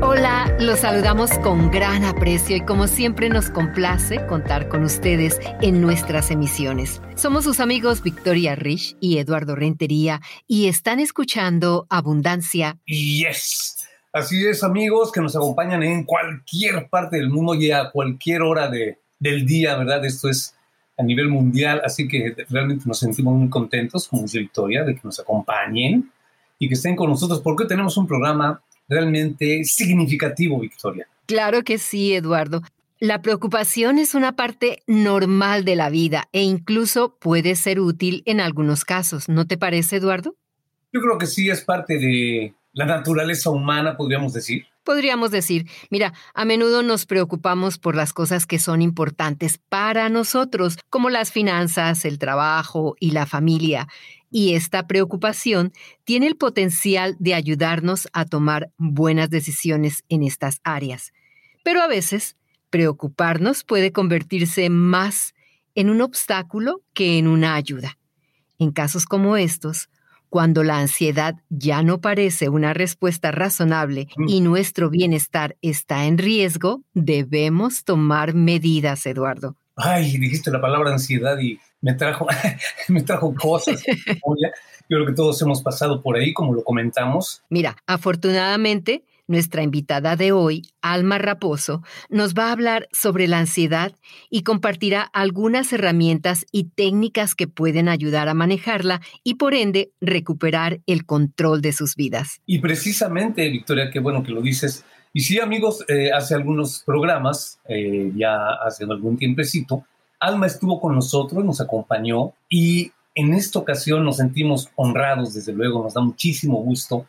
Hola, los saludamos con gran aprecio y como siempre nos complace contar con ustedes en nuestras emisiones. Somos sus amigos Victoria Rich y Eduardo Rentería y están escuchando Abundancia. Yes. Así es, amigos, que nos acompañan en cualquier parte del mundo y a cualquier hora de, del día, ¿verdad? Esto es a nivel mundial, así que realmente nos sentimos muy contentos, como dice Victoria, de que nos acompañen y que estén con nosotros, porque tenemos un programa realmente significativo, Victoria. Claro que sí, Eduardo. La preocupación es una parte normal de la vida e incluso puede ser útil en algunos casos. ¿No te parece, Eduardo? Yo creo que sí es parte de la naturaleza humana, podríamos decir. Podríamos decir, mira, a menudo nos preocupamos por las cosas que son importantes para nosotros, como las finanzas, el trabajo y la familia y esta preocupación tiene el potencial de ayudarnos a tomar buenas decisiones en estas áreas. Pero a veces, preocuparnos puede convertirse más en un obstáculo que en una ayuda. En casos como estos, cuando la ansiedad ya no parece una respuesta razonable mm. y nuestro bienestar está en riesgo, debemos tomar medidas, Eduardo. Ay, dijiste la palabra ansiedad y me trajo, me trajo cosas. Yo creo que todos hemos pasado por ahí, como lo comentamos. Mira, afortunadamente, nuestra invitada de hoy, Alma Raposo, nos va a hablar sobre la ansiedad y compartirá algunas herramientas y técnicas que pueden ayudar a manejarla y por ende recuperar el control de sus vidas. Y precisamente, Victoria, qué bueno que lo dices. Y sí, amigos, eh, hace algunos programas, eh, ya hace algún tiempecito, Alma estuvo con nosotros, nos acompañó y en esta ocasión nos sentimos honrados, desde luego, nos da muchísimo gusto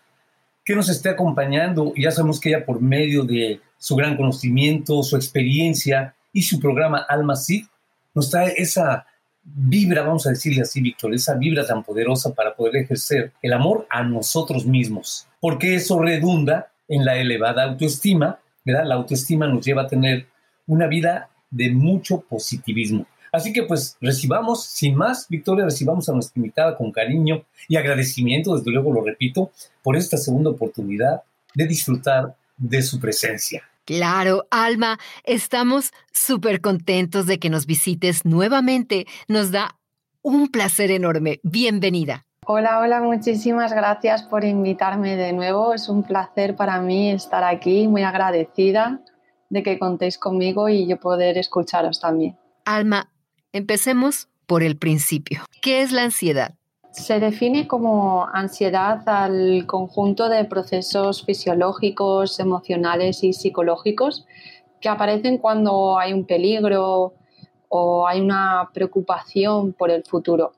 que nos esté acompañando. Ya sabemos que ella por medio de su gran conocimiento, su experiencia y su programa Alma Sí, nos trae esa vibra, vamos a decirle así, Víctor, esa vibra tan poderosa para poder ejercer el amor a nosotros mismos, porque eso redunda en la elevada autoestima, ¿verdad? La autoestima nos lleva a tener una vida de mucho positivismo. Así que pues recibamos, sin más, Victoria, recibamos a nuestra invitada con cariño y agradecimiento, desde luego lo repito, por esta segunda oportunidad de disfrutar de su presencia. Claro, Alma, estamos súper contentos de que nos visites nuevamente. Nos da un placer enorme. Bienvenida. Hola, hola, muchísimas gracias por invitarme de nuevo. Es un placer para mí estar aquí, muy agradecida de que contéis conmigo y yo poder escucharos también. Alma, empecemos por el principio. ¿Qué es la ansiedad? Se define como ansiedad al conjunto de procesos fisiológicos, emocionales y psicológicos que aparecen cuando hay un peligro o hay una preocupación por el futuro.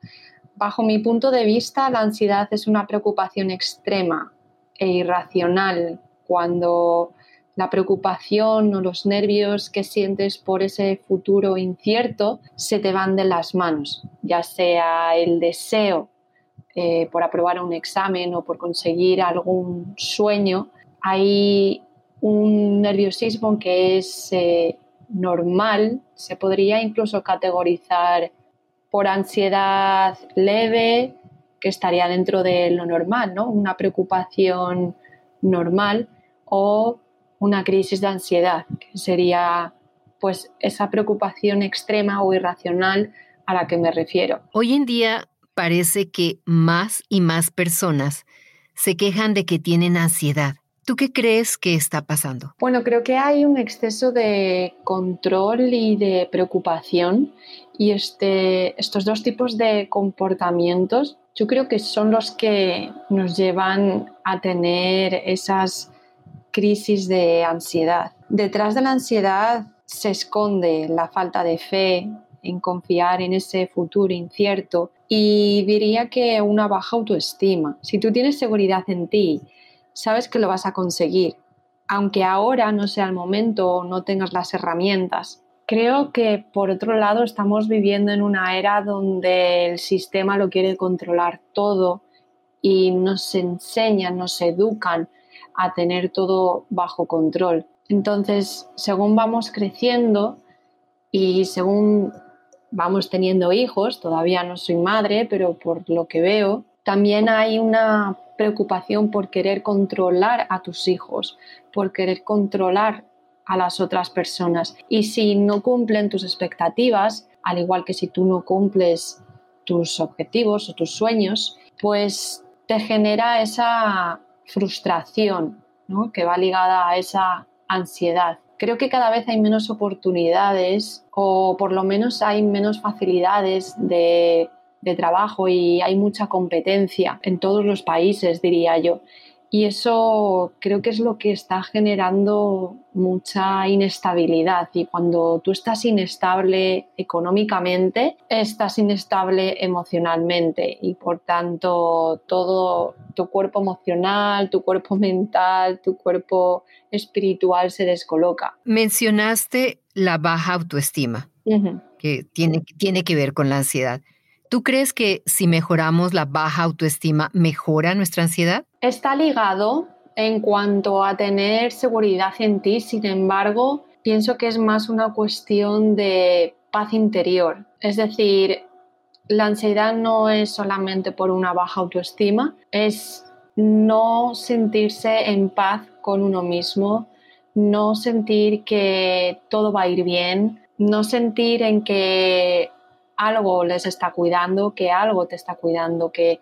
Bajo mi punto de vista, la ansiedad es una preocupación extrema e irracional cuando la preocupación o los nervios que sientes por ese futuro incierto se te van de las manos, ya sea el deseo eh, por aprobar un examen o por conseguir algún sueño, hay un nerviosismo que es eh, normal, se podría incluso categorizar por ansiedad leve, que estaría dentro de lo normal, ¿no? Una preocupación normal o una crisis de ansiedad, que sería pues esa preocupación extrema o irracional a la que me refiero. Hoy en día parece que más y más personas se quejan de que tienen ansiedad. ¿Tú qué crees que está pasando? Bueno, creo que hay un exceso de control y de preocupación y este, estos dos tipos de comportamientos yo creo que son los que nos llevan a tener esas crisis de ansiedad. Detrás de la ansiedad se esconde la falta de fe en confiar en ese futuro incierto y diría que una baja autoestima. Si tú tienes seguridad en ti, sabes que lo vas a conseguir, aunque ahora no sea el momento o no tengas las herramientas. Creo que por otro lado estamos viviendo en una era donde el sistema lo quiere controlar todo y nos enseñan, nos educan a tener todo bajo control. Entonces, según vamos creciendo y según vamos teniendo hijos, todavía no soy madre, pero por lo que veo, también hay una preocupación por querer controlar a tus hijos, por querer controlar a las otras personas. Y si no cumplen tus expectativas, al igual que si tú no cumples tus objetivos o tus sueños, pues te genera esa frustración que va ligada a esa ansiedad. Creo que cada vez hay menos oportunidades o por lo menos hay menos facilidades de de trabajo y hay mucha competencia en todos los países, diría yo. Y eso creo que es lo que está generando mucha inestabilidad. Y cuando tú estás inestable económicamente, estás inestable emocionalmente. Y por tanto, todo tu cuerpo emocional, tu cuerpo mental, tu cuerpo espiritual se descoloca. Mencionaste la baja autoestima, que tiene, tiene que ver con la ansiedad. ¿Tú crees que si mejoramos la baja autoestima mejora nuestra ansiedad? Está ligado en cuanto a tener seguridad en ti, sin embargo, pienso que es más una cuestión de paz interior. Es decir, la ansiedad no es solamente por una baja autoestima, es no sentirse en paz con uno mismo, no sentir que todo va a ir bien, no sentir en que algo les está cuidando, que algo te está cuidando, que,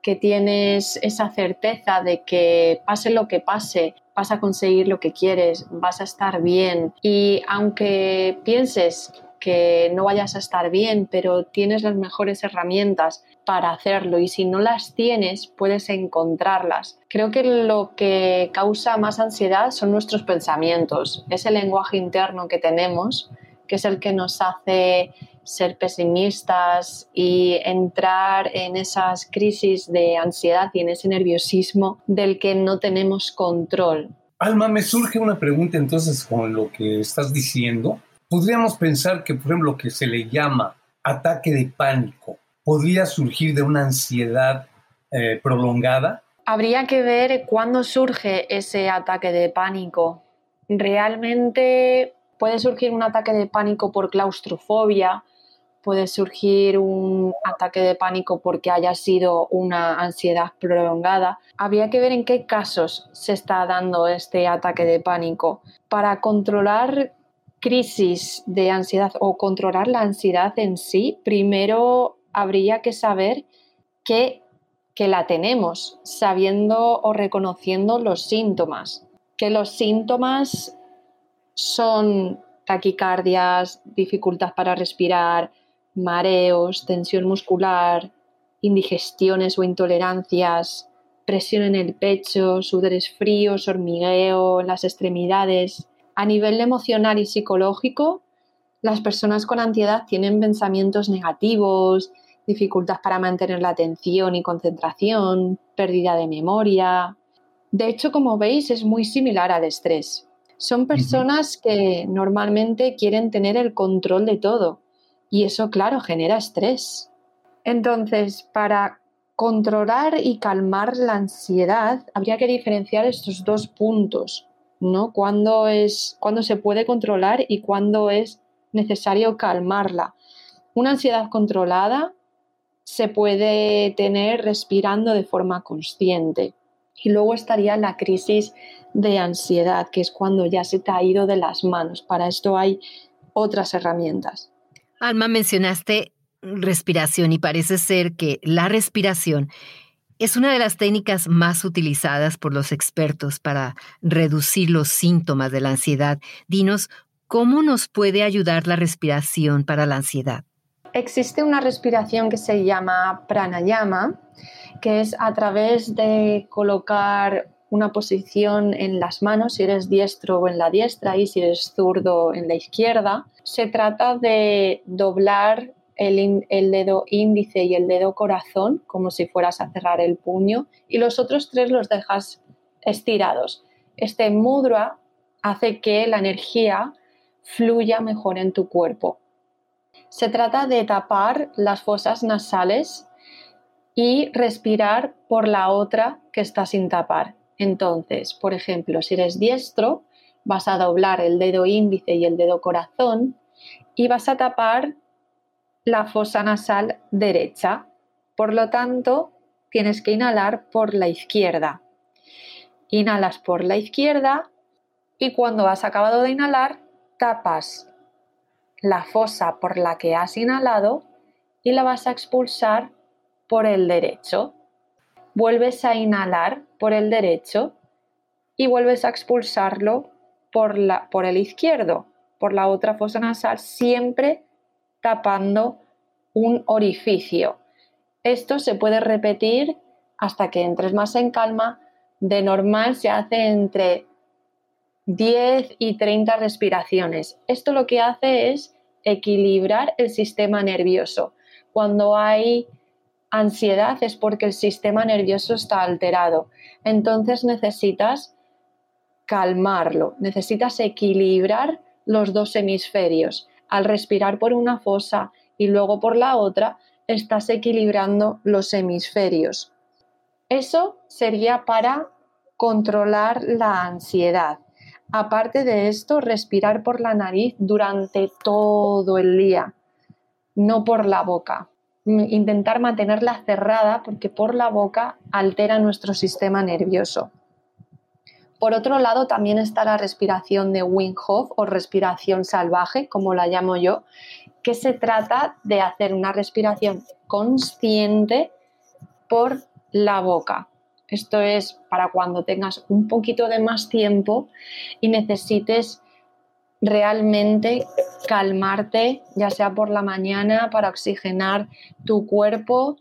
que tienes esa certeza de que pase lo que pase, vas a conseguir lo que quieres, vas a estar bien. Y aunque pienses que no vayas a estar bien, pero tienes las mejores herramientas para hacerlo y si no las tienes puedes encontrarlas. Creo que lo que causa más ansiedad son nuestros pensamientos, ese lenguaje interno que tenemos, que es el que nos hace ser pesimistas y entrar en esas crisis de ansiedad y en ese nerviosismo del que no tenemos control. Alma, me surge una pregunta entonces con lo que estás diciendo. Podríamos pensar que, por ejemplo, lo que se le llama ataque de pánico podría surgir de una ansiedad eh, prolongada. Habría que ver cuándo surge ese ataque de pánico. Realmente puede surgir un ataque de pánico por claustrofobia, puede surgir un ataque de pánico porque haya sido una ansiedad prolongada. Habría que ver en qué casos se está dando este ataque de pánico. Para controlar crisis de ansiedad o controlar la ansiedad en sí, primero habría que saber que, que la tenemos, sabiendo o reconociendo los síntomas. Que los síntomas son taquicardias, dificultad para respirar, mareos, tensión muscular, indigestiones o intolerancias, presión en el pecho, sudores fríos, hormigueo en las extremidades. A nivel emocional y psicológico, las personas con ansiedad tienen pensamientos negativos, dificultad para mantener la atención y concentración, pérdida de memoria. De hecho, como veis, es muy similar al estrés. Son personas que normalmente quieren tener el control de todo y eso, claro, genera estrés. Entonces, para controlar y calmar la ansiedad, habría que diferenciar estos dos puntos, ¿no? Cuándo es cuando se puede controlar y cuándo es necesario calmarla. Una ansiedad controlada se puede tener respirando de forma consciente. Y luego estaría la crisis de ansiedad, que es cuando ya se te ha ido de las manos. Para esto hay otras herramientas. Alma, mencionaste respiración y parece ser que la respiración es una de las técnicas más utilizadas por los expertos para reducir los síntomas de la ansiedad. Dinos, ¿cómo nos puede ayudar la respiración para la ansiedad? Existe una respiración que se llama pranayama, que es a través de colocar una posición en las manos, si eres diestro o en la diestra y si eres zurdo en la izquierda. Se trata de doblar el, el, dedo índice y el dedo corazón como si fueras a cerrar el puño y los otros tres los dejas estirados. Este mudra hace que la energía fluya mejor en tu cuerpo. Se trata de tapar las fosas nasales y respirar por la otra que está sin tapar. Entonces, por ejemplo, si eres diestro, vas a doblar el dedo índice y el dedo corazón y vas a tapar la fosa nasal derecha. Por lo tanto, tienes que inhalar por la izquierda. Inhalas por la izquierda y cuando has acabado de inhalar, tapas la fosa por la que has inhalado y la vas a expulsar por el derecho. Vuelves a inhalar por el derecho y vuelves a expulsarlo por, la, por el izquierdo, por la otra fosa nasal, siempre tapando un orificio. Esto se puede repetir hasta que entres más en calma. De normal se hace entre 10 y 30 respiraciones. Esto lo que hace es equilibrar el sistema nervioso. Cuando hay ansiedad es porque el sistema nervioso está alterado. Entonces necesitas calmarlo, necesitas equilibrar los dos hemisferios. Al respirar por una fosa y luego por la otra, estás equilibrando los hemisferios. Eso sería para controlar la ansiedad. Aparte de esto, respirar por la nariz durante todo el día, no por la boca. Intentar mantenerla cerrada porque por la boca altera nuestro sistema nervioso. Por otro lado, también está la respiración de Wim o respiración salvaje, como la llamo yo, que se trata de hacer una respiración consciente por la boca. Esto es para cuando tengas un poquito de más tiempo y necesites realmente calmarte, ya sea por la mañana, para oxigenar tu cuerpo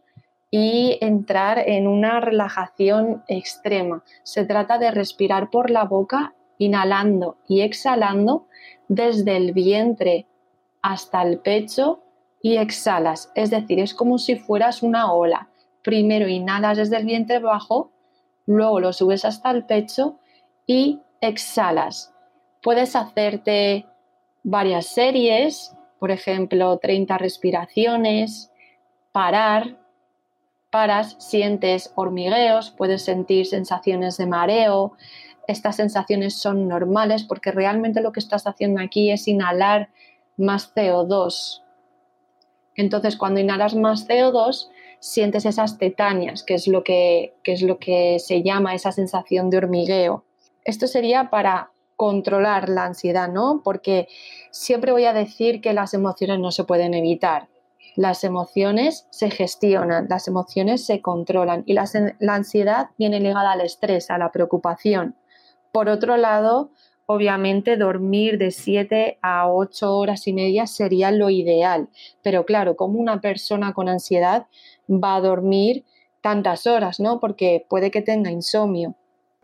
y entrar en una relajación extrema. Se trata de respirar por la boca, inhalando y exhalando desde el vientre hasta el pecho y exhalas. Es decir, es como si fueras una ola. Primero inhalas desde el vientre bajo, luego lo subes hasta el pecho y exhalas. Puedes hacerte varias series, por ejemplo, 30 respiraciones, parar, paras, sientes hormigueos, puedes sentir sensaciones de mareo. Estas sensaciones son normales porque realmente lo que estás haciendo aquí es inhalar más CO2. Entonces, cuando inhalas más CO2, sientes esas tetanias, que es lo que, que es lo que se llama esa sensación de hormigueo. Esto sería para controlar la ansiedad, ¿no? Porque siempre voy a decir que las emociones no se pueden evitar. Las emociones se gestionan, las emociones se controlan y la, ansiedad viene ligada al estrés, a la preocupación. Por otro lado, obviamente dormir de 7 a 8 horas y media sería lo ideal, pero claro, como una persona con ansiedad va a dormir tantas horas, ¿no? Porque puede que tenga insomnio.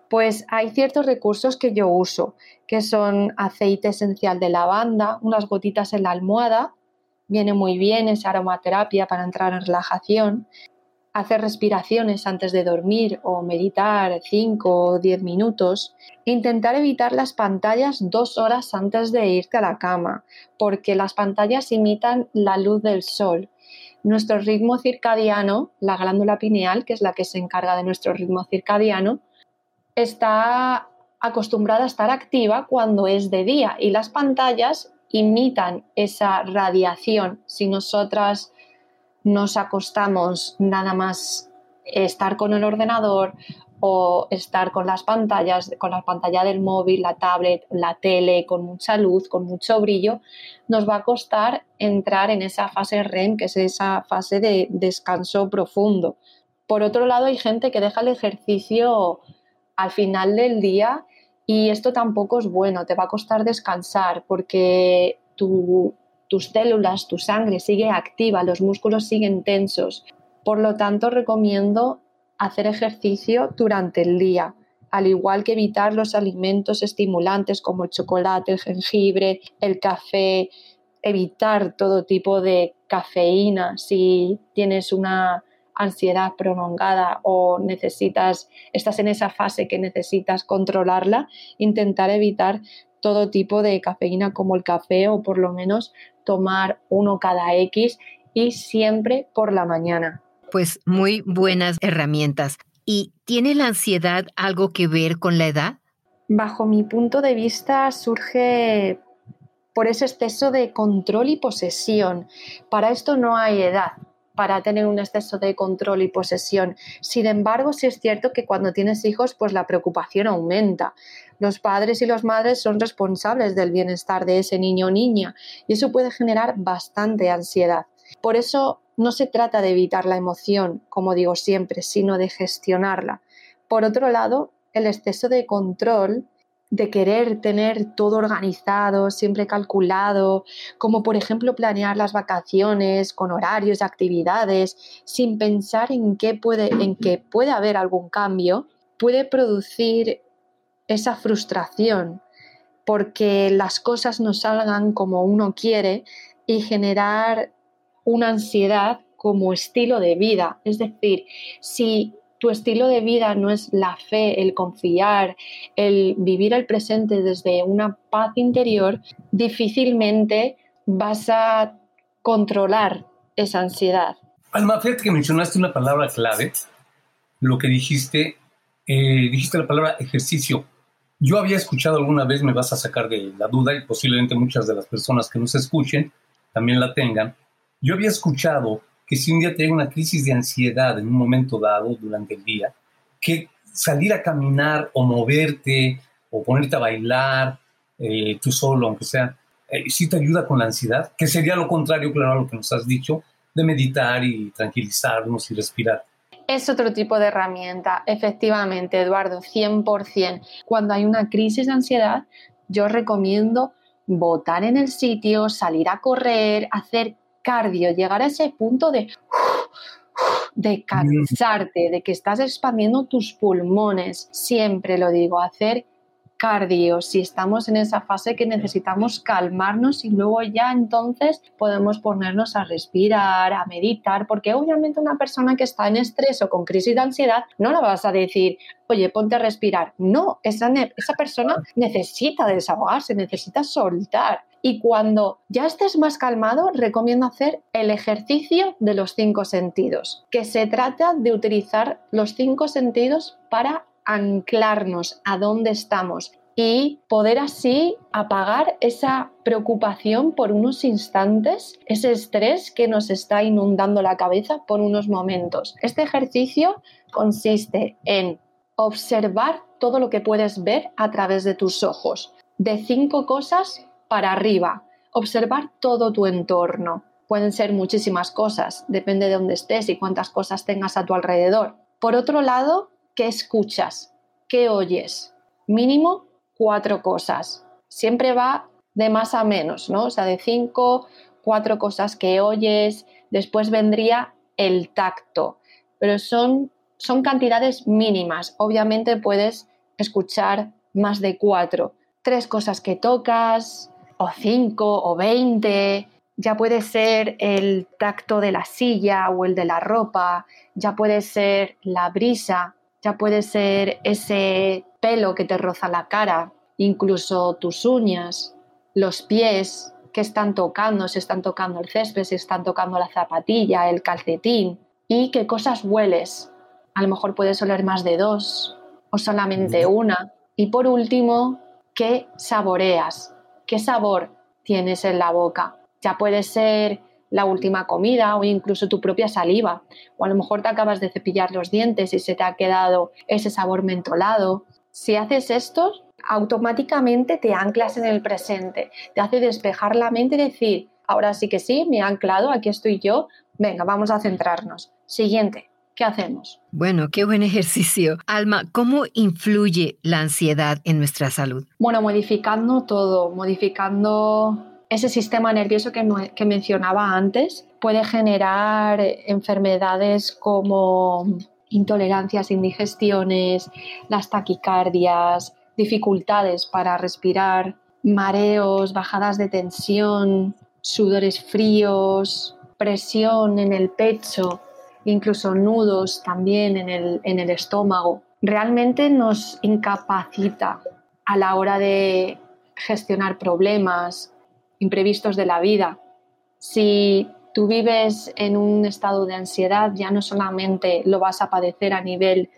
Pues hay ciertos recursos que yo uso, que son aceite esencial de lavanda, unas gotitas en la almohada Viene muy bien esa aromaterapia para entrar en relajación. Hacer respiraciones antes de dormir o meditar 5 o 10 minutos. Intentar evitar las pantallas dos horas antes de irte a la cama, porque las pantallas imitan la luz del sol. Nuestro ritmo circadiano, la glándula pineal, que es la que se encarga de nuestro ritmo circadiano, está acostumbrada a estar activa cuando es de día y las pantallas imitan esa radiación. Si nosotras nos acostamos nada más estar con el ordenador o estar con las pantallas, con la pantalla del móvil, la tablet, la tele, con mucha luz, con mucho brillo, nos va a costar entrar en esa fase REM, que es esa fase de descanso profundo. Por otro lado, hay gente que deja el ejercicio al final del día y esto tampoco es bueno, te va a costar descansar porque tus células, tu sangre sigue activa, los músculos siguen tensos. Por lo tanto, recomiendo hacer ejercicio durante el día, al igual que evitar los alimentos estimulantes como el chocolate, el jengibre, el café, evitar todo tipo de cafeína si tienes una ansiedad prolongada o necesitas, estás en esa fase que necesitas controlarla, intentar evitar todo tipo de cafeína como el café o por lo menos tomar uno cada X y siempre por la mañana. Pues muy buenas herramientas. ¿Y tiene la ansiedad algo que ver con la edad? Bajo mi punto de vista surge por ese exceso de control y posesión. Para esto no hay edad para tener un exceso de control y posesión. Sin embargo, sí es cierto que cuando tienes hijos, pues la preocupación aumenta. Los padres y las madres son responsables del bienestar de ese niño o niña y eso puede generar bastante ansiedad. Por eso no se trata de evitar la emoción, como digo siempre, sino de gestionarla. Por otro lado, el exceso de control de querer tener todo organizado, siempre calculado, como por ejemplo planear las vacaciones con horarios, actividades, sin pensar en qué puede, en que puede haber algún cambio, puede producir esa frustración porque las cosas no salgan como uno quiere y generar una ansiedad como estilo de vida. Es decir, si tu estilo de vida no es la fe, el confiar, el vivir el presente desde una paz interior, difícilmente vas a controlar esa ansiedad. Alma, fíjate que mencionaste una palabra clave, lo que dijiste, eh, dijiste la palabra ejercicio. Yo había escuchado alguna vez, me vas a sacar de la duda y posiblemente muchas de las personas que nos escuchen también la tengan. Yo había escuchado que si un día te una crisis de ansiedad en un momento dado durante el día, que salir a caminar o moverte o ponerte a bailar eh, tú solo, aunque sea, eh, sí te ayuda con la ansiedad, que sería lo contrario, claro, a lo que nos has dicho, de meditar y tranquilizarnos y respirar. Es otro tipo de herramienta, efectivamente, Eduardo, 100%. Cuando hay una crisis de ansiedad, yo recomiendo botar en el sitio, salir a correr, hacer cardio, llegar a ese punto de, de cansarte, de que estás expandiendo tus pulmones. Siempre lo digo, hacer cardio, si estamos en esa fase que necesitamos calmarnos y luego ya entonces podemos ponernos a respirar, a meditar, porque obviamente una persona que está en estrés o con crisis de ansiedad no la vas a decir, oye, ponte a respirar. No, esa, esa persona necesita desahogarse, necesita soltar. Y cuando ya estés más calmado, recomiendo hacer el ejercicio de los cinco sentidos, que se trata de utilizar los cinco sentidos para anclarnos a dónde estamos y poder así apagar esa preocupación por unos instantes, ese estrés que nos está inundando la cabeza por unos momentos. Este ejercicio consiste en observar todo lo que puedes ver a través de tus ojos, de cinco cosas para arriba, observar todo tu entorno. Pueden ser muchísimas cosas, depende de dónde estés y cuántas cosas tengas a tu alrededor. Por otro lado, ¿Qué escuchas? ¿Qué oyes? Mínimo cuatro cosas. Siempre va de más a menos, ¿no? O sea, de cinco, cuatro cosas que oyes. Después vendría el tacto, pero son, son cantidades mínimas. Obviamente puedes escuchar más de cuatro. Tres cosas que tocas, o cinco, o veinte. Ya puede ser el tacto de la silla o el de la ropa, ya puede ser la brisa, ya puede ser ese pelo que te roza la cara, incluso tus uñas, los pies que están tocando, si están tocando el césped, si están tocando la zapatilla, el calcetín, y qué cosas hueles. A lo mejor puedes oler más de dos o solamente una. Y por último, ¿qué saboreas? ¿Qué sabor tienes en la boca? Ya puede ser la última comida o incluso tu propia saliva. O a lo mejor te acabas de cepillar los dientes y se te ha quedado ese sabor mentolado. Si haces esto, automáticamente te anclas en el presente, te hace despejar la mente y decir, ahora sí que sí, me he anclado, aquí estoy yo, venga, vamos a centrarnos. Siguiente, ¿qué hacemos? Bueno, qué buen ejercicio. Alma, ¿cómo influye la ansiedad en nuestra salud? Bueno, modificando todo, modificando ese sistema nervioso que, mencionaba antes puede generar enfermedades como intolerancias, indigestiones, las taquicardias, dificultades para respirar, mareos, bajadas de tensión, sudores fríos, presión en el pecho, incluso nudos también en el, en el estómago. Realmente nos incapacita a la hora de gestionar problemas, imprevistos de la vida. Si tú vives en un estado de ansiedad, ya no solamente lo vas a padecer a nivel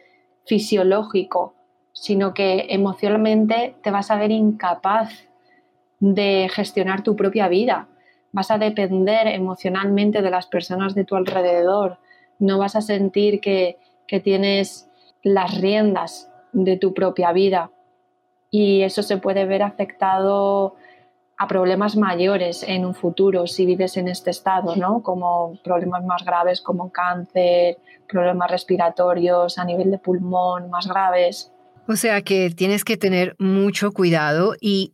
fisiológico, sino que emocionalmente te vas a ver incapaz de gestionar tu propia vida. Vas a depender emocionalmente de las personas de tu alrededor. No vas a sentir que, que tienes las riendas de tu propia vida. Y eso se puede ver afectado a problemas mayores en un futuro si vives en este estado, ¿no? Como problemas más graves como cáncer, problemas respiratorios a nivel de pulmón más graves. O sea que tienes que tener mucho cuidado y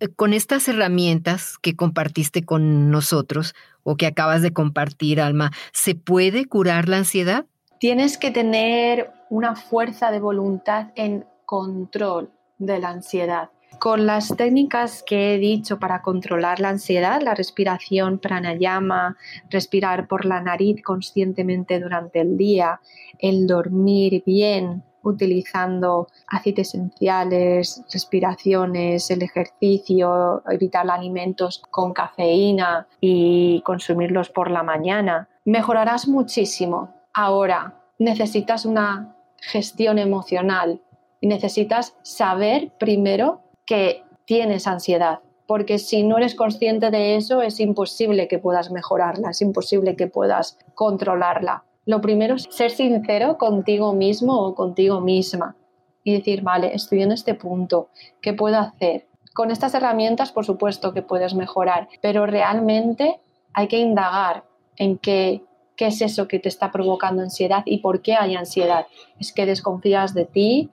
eh, con estas herramientas que compartiste con nosotros o que acabas de compartir, Alma, ¿se puede curar la ansiedad? Tienes que tener una fuerza de voluntad en control de la ansiedad. Con las técnicas que he dicho para controlar la ansiedad, la respiración pranayama, respirar por la nariz conscientemente durante el día, el dormir bien utilizando aceites esenciales, respiraciones, el ejercicio, evitar alimentos con cafeína y consumirlos por la mañana, mejorarás muchísimo. Ahora, necesitas una gestión emocional y necesitas saber primero que tienes ansiedad, porque si no eres consciente de eso es imposible que puedas mejorarla, es imposible que puedas controlarla. Lo primero es ser sincero contigo mismo o contigo misma y decir, vale, estoy en este punto, ¿qué puedo hacer? Con estas herramientas, por supuesto que puedes mejorar, pero realmente hay que indagar en qué, qué es eso que te está provocando ansiedad y por qué hay ansiedad. ¿Es que desconfías de ti?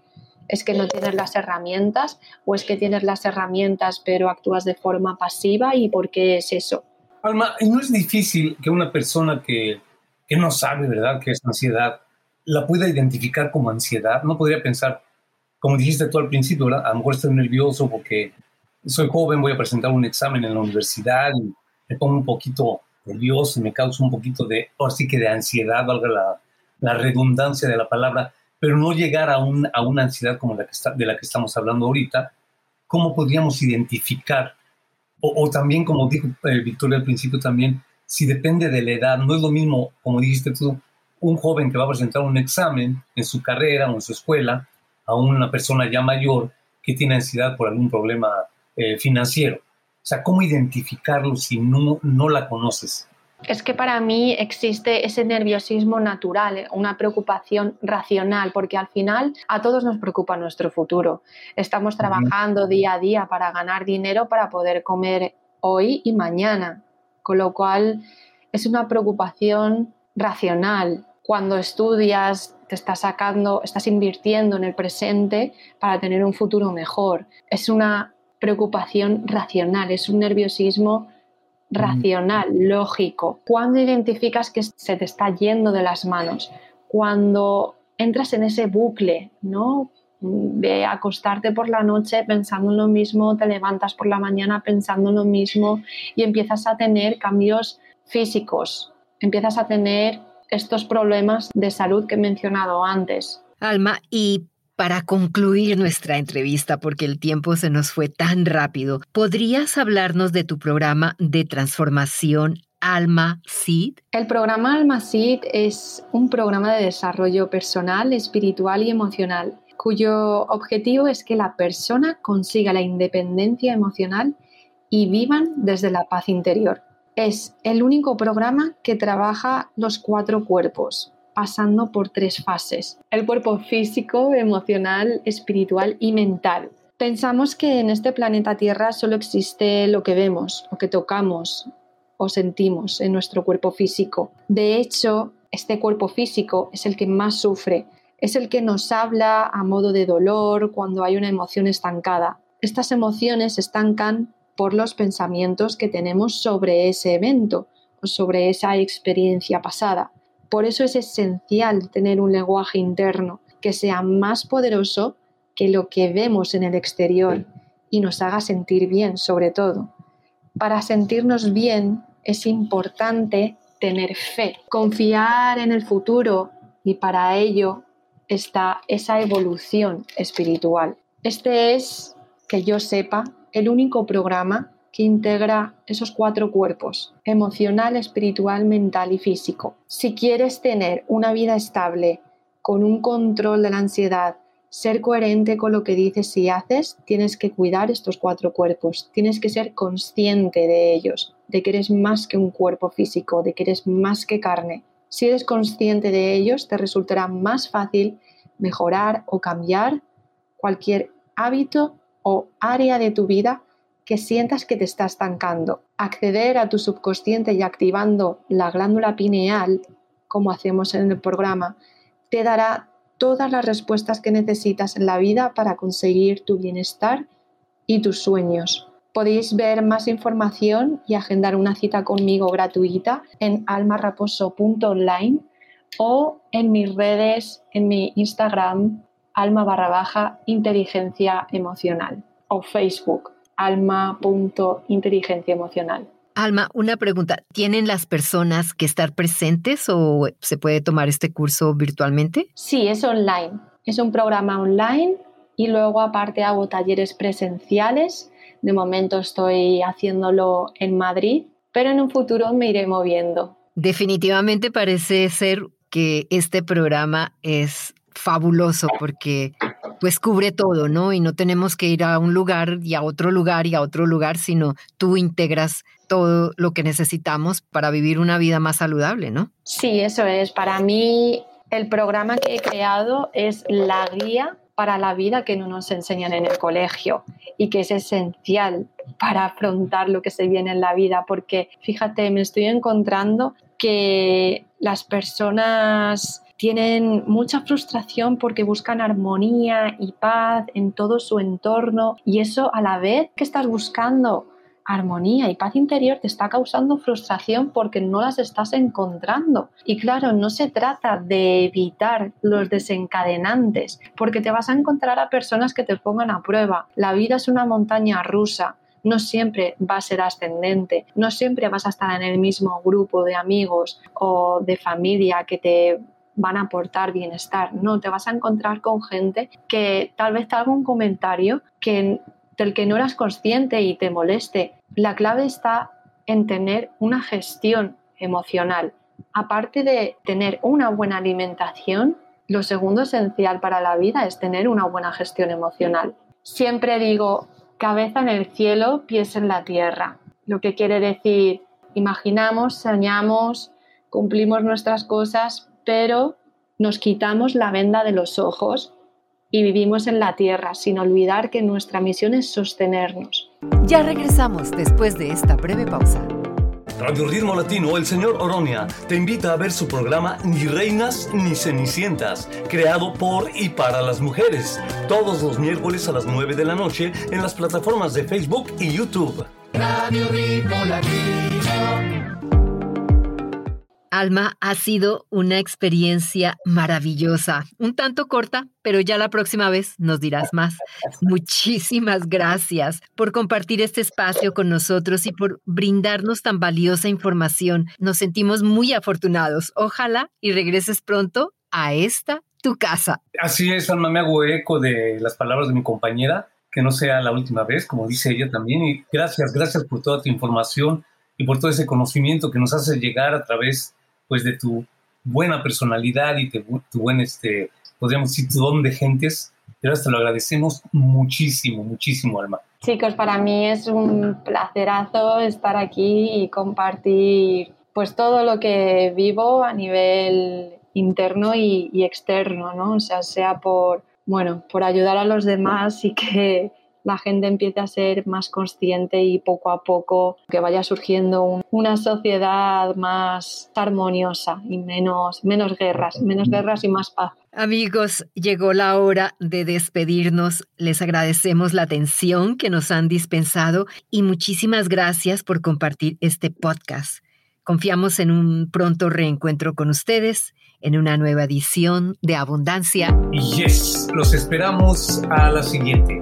¿Es que no tienes las herramientas? ¿O es que tienes las herramientas pero actúas de forma pasiva? ¿Y por qué es eso? Alma, no es difícil que una persona que, que no sabe, ¿verdad?, qué es ansiedad, la pueda identificar como ansiedad. No podría pensar, como dijiste tú al principio, ¿verdad? A lo mejor estoy nervioso porque soy joven, voy a presentar un examen en la universidad y me pongo un poquito nervioso y me causa un poquito de, ahora sí que de ansiedad, valga la, la redundancia de la palabra pero no llegar a, a una ansiedad como la que está, de la que estamos hablando ahorita, ¿cómo podríamos identificar? O, también, como dijo eh, Victoria al principio también, si depende de la edad, no es lo mismo, como dijiste tú, un joven que va a presentar un examen en su carrera o en su escuela, a una persona ya mayor que tiene ansiedad por algún problema eh, financiero. O sea, ¿cómo identificarlo si no, no la conoces? Es que para mí existe ese nerviosismo natural, una preocupación racional, porque al final a todos nos preocupa nuestro futuro. Estamos trabajando día a día para ganar dinero para poder comer hoy y mañana, con lo cual es una preocupación racional. Cuando estudias, te estás sacando, estás invirtiendo en el presente para tener un futuro mejor. Es una preocupación racional, es un nerviosismo racional, lógico. Cuando identificas que se te está yendo de las manos, cuando entras en ese bucle, ¿no? De acostarte por la noche pensando en lo mismo, te levantas por la mañana pensando en lo mismo y empiezas a tener cambios físicos, empiezas a tener estos problemas de salud que he mencionado antes. Alma, y para concluir nuestra entrevista, porque el tiempo se nos fue tan rápido, ¿podrías hablarnos de tu programa de transformación Alma Seed? El programa Alma Seed es un programa de desarrollo personal, espiritual y emocional, cuyo objetivo es que la persona consiga la independencia emocional y vivan desde la paz interior. Es el único programa que trabaja los cuatro cuerpos, pasando por tres fases. El cuerpo físico, emocional, espiritual y mental. Pensamos que en este planeta Tierra solo existe lo que vemos, lo que tocamos o sentimos en nuestro cuerpo físico. De hecho, este cuerpo físico es el que más sufre, es el que nos habla a modo de dolor cuando hay una emoción estancada. Estas emociones estancan por los pensamientos que tenemos sobre ese evento o sobre esa experiencia pasada. Por eso es esencial tener un lenguaje interno que sea más poderoso que lo que vemos en el exterior y nos haga sentir bien sobre todo. Para sentirnos bien es importante tener fe, confiar en el futuro y para ello está esa evolución espiritual. Este es, que yo sepa, el único programa que integra esos cuatro cuerpos, emocional, espiritual, mental y físico. Si quieres tener una vida estable, con un control de la ansiedad, ser coherente con lo que dices y haces, tienes que cuidar estos cuatro cuerpos, tienes que ser consciente de ellos, de que eres más que un cuerpo físico, de que eres más que carne. Si eres consciente de ellos, te resultará más fácil mejorar o cambiar cualquier hábito o área de tu vida que sientas que te está estancando. Acceder a tu subconsciente y activando la glándula pineal, como hacemos en el programa, te dará todas las respuestas que necesitas en la vida para conseguir tu bienestar y tus sueños. Podéis ver más información y agendar una cita conmigo gratuita en almarraposo.online o en mis redes, en mi Instagram, alma barra baja inteligencia emocional o Facebook, alma.inteligencia emocional. Alma, una pregunta. ¿Tienen las personas que estar presentes o se puede tomar este curso virtualmente? Sí, es online. Es un programa online y luego aparte hago talleres presenciales. De momento estoy haciéndolo en Madrid, pero en un futuro me iré moviendo. Definitivamente parece ser que este programa es fabuloso porque pues cubre todo, ¿no? Y no tenemos que ir a un lugar y a otro lugar y a otro lugar, sino tú integras todo lo que necesitamos para vivir una vida más saludable, ¿no? Sí, eso es. Para mí el programa que he creado es la guía para la vida que no nos enseñan en el colegio y que es esencial para afrontar lo que se viene en la vida, porque fíjate, me estoy encontrando que las personas tienen mucha frustración porque buscan armonía y paz en todo su entorno y eso a la vez que estás buscando armonía y paz interior te está causando frustración porque no las estás encontrando. Y claro, no se trata de evitar los desencadenantes, porque te vas a encontrar a personas que te pongan a prueba. La vida es una montaña rusa. No siempre va a ser ascendente, no siempre vas a estar en el mismo grupo de amigos o de familia que te van a aportar bienestar. No, te vas a encontrar con gente que tal vez haga un comentario que del que no eras consciente y te moleste. La clave está en tener una gestión emocional. Aparte de tener una buena alimentación, lo segundo esencial para la vida es tener una buena gestión emocional. Siempre digo, cabeza en el cielo, pies en la tierra. Lo que quiere decir, imaginamos, soñamos, cumplimos nuestras cosas, pero nos quitamos la venda de los ojos y vivimos en la tierra sin olvidar que nuestra misión es sostenernos. Ya regresamos después de esta breve pausa. Radio Ritmo Latino, el señor Oronia, te invita a ver su programa Ni Reinas ni Cenicientas, creado por y para las mujeres, todos los miércoles a las 9 de la noche en las plataformas de Facebook y YouTube. Radio Ritmo Latino. Alma, ha sido una experiencia maravillosa, un tanto corta, pero ya la próxima vez nos dirás más. Muchísimas gracias por compartir este espacio con nosotros y por brindarnos tan valiosa información. Nos sentimos muy afortunados. Ojalá y regreses pronto a esta tu casa. Así es, Alma, me hago eco de las palabras de mi compañera, que no sea la última vez, como dice ella también. Y gracias, gracias por toda tu información y por todo ese conocimiento que nos hace llegar a través pues de tu buena personalidad y tu, buen, este, podríamos decir, tu don de gentes. Pero te lo agradecemos muchísimo, muchísimo, Alma. Chicos, para mí es un placerazo estar aquí y compartir pues todo lo que vivo a nivel interno y, y externo, ¿no? O sea, sea por, bueno, por ayudar a los demás y que la gente empiece a ser más consciente y poco a poco que vaya surgiendo una sociedad más armoniosa y menos, menos guerras, menos guerras y más paz. Amigos, llegó la hora de despedirnos. Les agradecemos la atención que nos han dispensado y muchísimas gracias por compartir este podcast. Confiamos en un pronto reencuentro con ustedes en una nueva edición de Abundancia. Y yes, los esperamos a la siguiente.